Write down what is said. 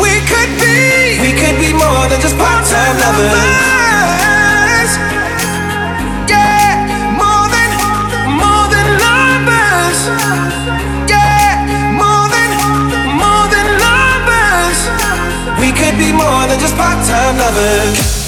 We could be, we could be more than just part-time lovers. Yeah, more than, more than lovers. Yeah, more than, more than lovers. We could be more than just part-time lovers.